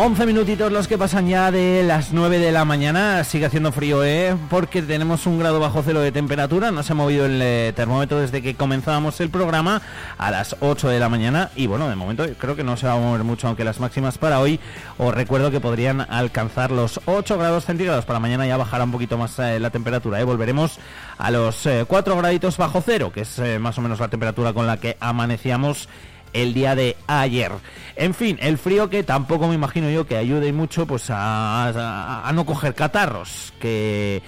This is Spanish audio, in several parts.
11 minutitos los que pasan ya de las 9 de la mañana. Sigue haciendo frío, ¿eh? Porque tenemos un grado bajo cero de temperatura. No se ha movido el eh, termómetro desde que comenzábamos el programa a las 8 de la mañana. Y bueno, de momento creo que no se va a mover mucho, aunque las máximas para hoy os recuerdo que podrían alcanzar los 8 grados centígrados. Para mañana ya bajará un poquito más eh, la temperatura. ¿eh? Volveremos a los 4 graditos bajo cero, que es más o menos la temperatura con la que amanecíamos el día de ayer. En fin, el frío que tampoco me imagino yo que ayude mucho pues a, no coger catarros, que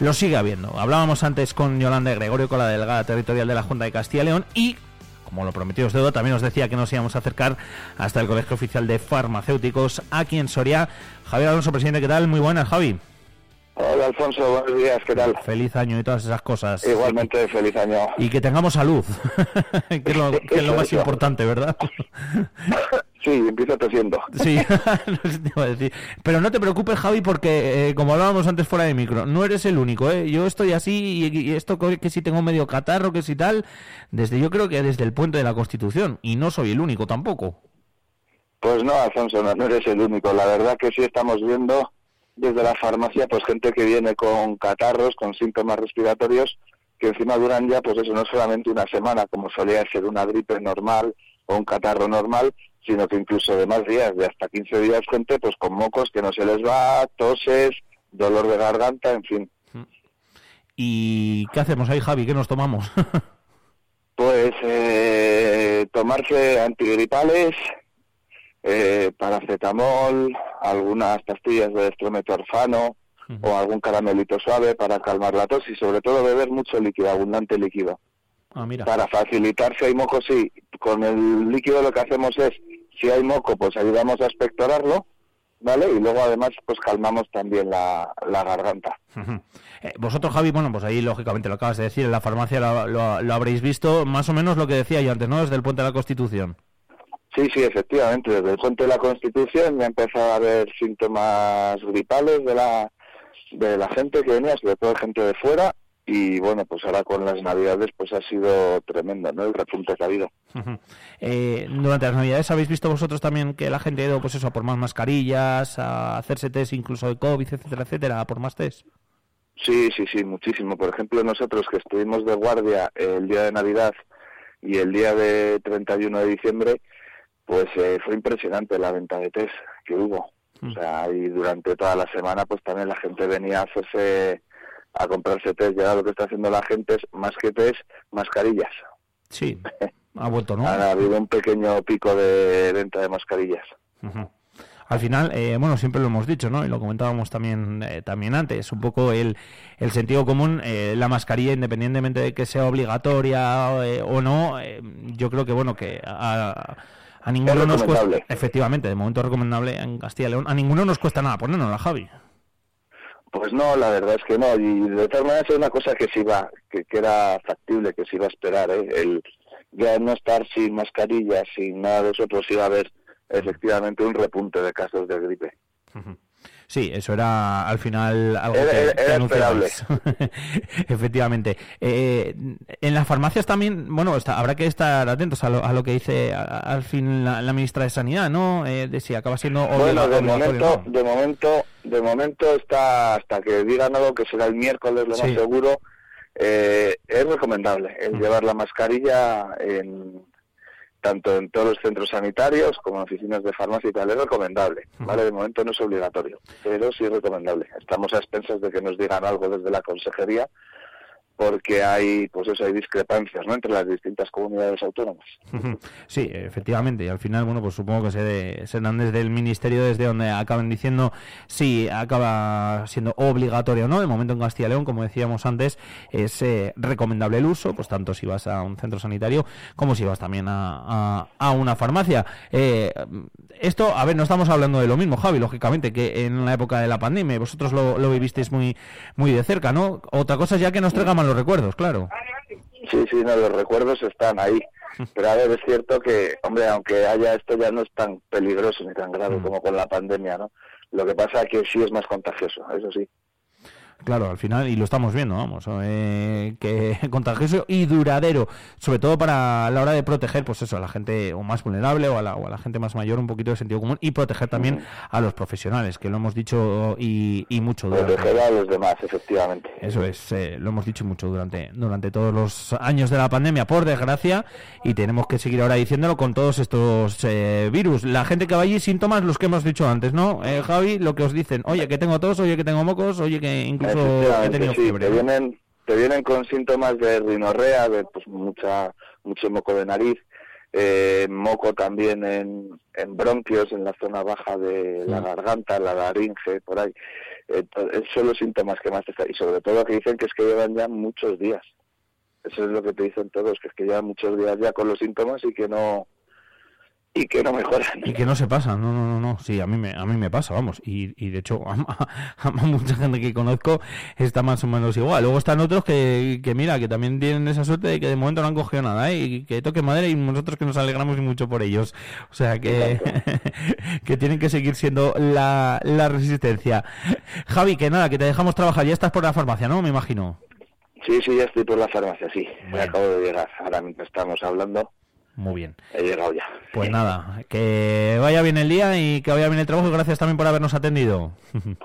lo sigue habiendo. Hablábamos antes con Yolanda Gregorio, con la delegada territorial de la Junta de Castilla y León, y como lo prometió os deuda, también os decía que nos íbamos a acercar hasta el Colegio Oficial de Farmacéuticos aquí en Soria. Javier Alonso, presidente, ¿qué tal? Muy buenas, Javi. Hola Alfonso, buenos días, ¿qué tal? Feliz año y todas esas cosas. Igualmente, feliz año. Y que tengamos salud, que es lo, más importante, ¿verdad? Sí, empiezo tosiendo. Sí, no decir. Pero no te preocupes, Javi, porque eh, como hablábamos antes fuera de micro, no eres el único, ¿eh? Yo estoy así y, esto que si tengo medio catarro, que si tal, desde yo creo que desde el puente de la Constitución, y no soy el único tampoco. Pues no, Alfonso, no eres el único. La verdad que sí estamos viendo desde la farmacia, pues gente que viene con catarros, con síntomas respiratorios, que encima duran ya, pues eso, no solamente una semana, como solía ser una gripe normal o un catarro normal, sino que incluso de más días, de hasta 15 días, gente pues con mocos que no se les va, toses, dolor de garganta, en fin. ¿Y qué hacemos ahí, Javi? ¿Qué nos tomamos? pues eh, tomarse antigripales, eh, paracetamol, algunas pastillas de estrometorfano o algún caramelito suave para calmar la tos y sobre todo beber mucho líquido, abundante líquido. Ah, mira. Para facilitar si hay moco, sí. Con el líquido lo que hacemos es, si hay moco, pues ayudamos a expectorarlo, ¿vale? Y luego además pues calmamos también la, garganta. Eh, vosotros, Javi, bueno, pues ahí lógicamente lo acabas de decir, en la farmacia lo, lo, habréis visto, más o menos lo que decía yo antes, ¿no? Desde el puente de la Constitución. Sí, sí, efectivamente. Desde el puente de la Constitución ya empezado a haber síntomas gripales de la, de la gente que venía, sobre todo gente de fuera, y bueno, pues ahora con las navidades pues ha sido tremendo, ¿no? El repunte que ha habido. Eh, durante las navidades habéis visto vosotros también que la gente ha ido pues eso, a por más mascarillas, a hacerse test incluso de COVID, etcétera, etcétera, a por más test. Sí, sí, sí, muchísimo. Por ejemplo, nosotros que estuvimos de guardia el día de Navidad y el día de 31 de diciembre, pues eh, fue impresionante la venta de test que hubo. O mm. sea, y durante toda la semana pues también la gente venía a hacerse, a comprarse test. Ya lo que está haciendo la gente es, más que test, mascarillas. Sí, ha vuelto, ¿no? Ha habido un pequeño pico de venta de mascarillas. Al final, eh, bueno, siempre lo hemos dicho, ¿no? Y lo comentábamos también, eh, también antes, un poco el, el sentido común, la mascarilla, independientemente de que sea obligatoria o no, yo creo que, bueno, que... A, a ninguno nos cuesta, efectivamente, de momento recomendable en Castilla y León, a ninguno nos cuesta nada la Javi. Pues no, la verdad es que no, y de todas maneras es una cosa que sí va, que, era factible, que se iba a esperar, ¿eh? el ya no estar sin mascarilla, sin nada de eso, pues iba a haber efectivamente un repunte de casos de gripe. Sí, eso era al final algo que, esperable. Efectivamente. Eh, en las farmacias también, bueno, habrá que estar atentos a lo, que dice al fin la, ministra de Sanidad, ¿no? Eh, de si acaba siendo bueno, de momento, de momento, de momento está hasta que digan algo que será el miércoles, lo más seguro. Eh, es recomendable el mm. llevar la mascarilla en tanto en todos los centros sanitarios como en oficinas de farmacia y tal, es recomendable, ¿vale? De momento no es obligatorio, pero sí es recomendable. Estamos a expensas de que nos digan algo desde la consejería porque hay pues eso hay discrepancias ¿no? entre las distintas comunidades autónomas. Sí efectivamente y al final bueno pues supongo que se, de, dan desde el ministerio desde donde acaban diciendo si acaba siendo obligatorio o no. De momento en Castilla y León como decíamos antes es eh, recomendable el uso pues tanto si vas a un centro sanitario como si vas también a, a, una farmacia. Eh, esto a ver no estamos hablando de lo mismo Javi lógicamente que en la época de la pandemia vosotros lo, vivisteis muy muy de cerca no otra cosa ya que nos traiga los recuerdos, claro. Sí, sí, no, los recuerdos están ahí. Pero a ver, es cierto que, hombre, aunque haya esto ya no es tan peligroso ni tan grave mm. como con la pandemia, ¿no? Lo que pasa es que sí es más contagioso, eso sí. Claro, al final, y lo estamos viendo, vamos, eh, que contagioso y duradero, sobre todo para la hora de proteger, pues eso, a la gente o más vulnerable o a la, o a la gente más mayor, un poquito de sentido común, y proteger también a los profesionales, que lo hemos dicho y, y mucho. Durante, proteger a los demás, efectivamente. Eso es, eh, lo hemos dicho mucho durante, durante todos los años de la pandemia, por desgracia, y tenemos que seguir ahora diciéndolo con todos estos eh, virus. La gente que va allí, síntomas, los que hemos dicho antes, ¿no? Javi, lo que os dicen, oye, que tengo tos, oye, que tengo mocos, oye, que incluso te vienen, te vienen con síntomas de rinorrea, de pues mucha, mucho moco de nariz, eh, moco también en, en bronquios, en la zona baja de la garganta, la laringe, por ahí. esos son los síntomas que más te están... Y sobre todo que dicen que es que llevan ya muchos días. Eso es lo que te dicen todos, que es que llevan muchos días ya con los síntomas y que no y que no mejoran. Y que no se pasa, no, no, no, no, sí, a mí me, a mí me pasa, vamos, y, y de hecho a, mucha gente que conozco está más o menos igual. Luego están otros que, que mira, que también tienen esa suerte de que de momento no han cogido nada, ¿eh? y que toque madera y nosotros que nos alegramos mucho por ellos. O sea que, que tienen que seguir siendo la, la resistencia. Javi, que nada, que te dejamos trabajar, ya estás por la farmacia, ¿no? Me imagino. Sí, sí, ya estoy por la farmacia, sí. Me acabo de llegar, ahora mientras estamos hablando. Muy bien. He llegado ya. Pues nada, que vaya bien el día y que vaya bien el trabajo y gracias también por habernos atendido.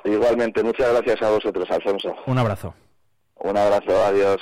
Igualmente, muchas gracias a vosotros, Alfonso. Un abrazo. Un abrazo, adiós.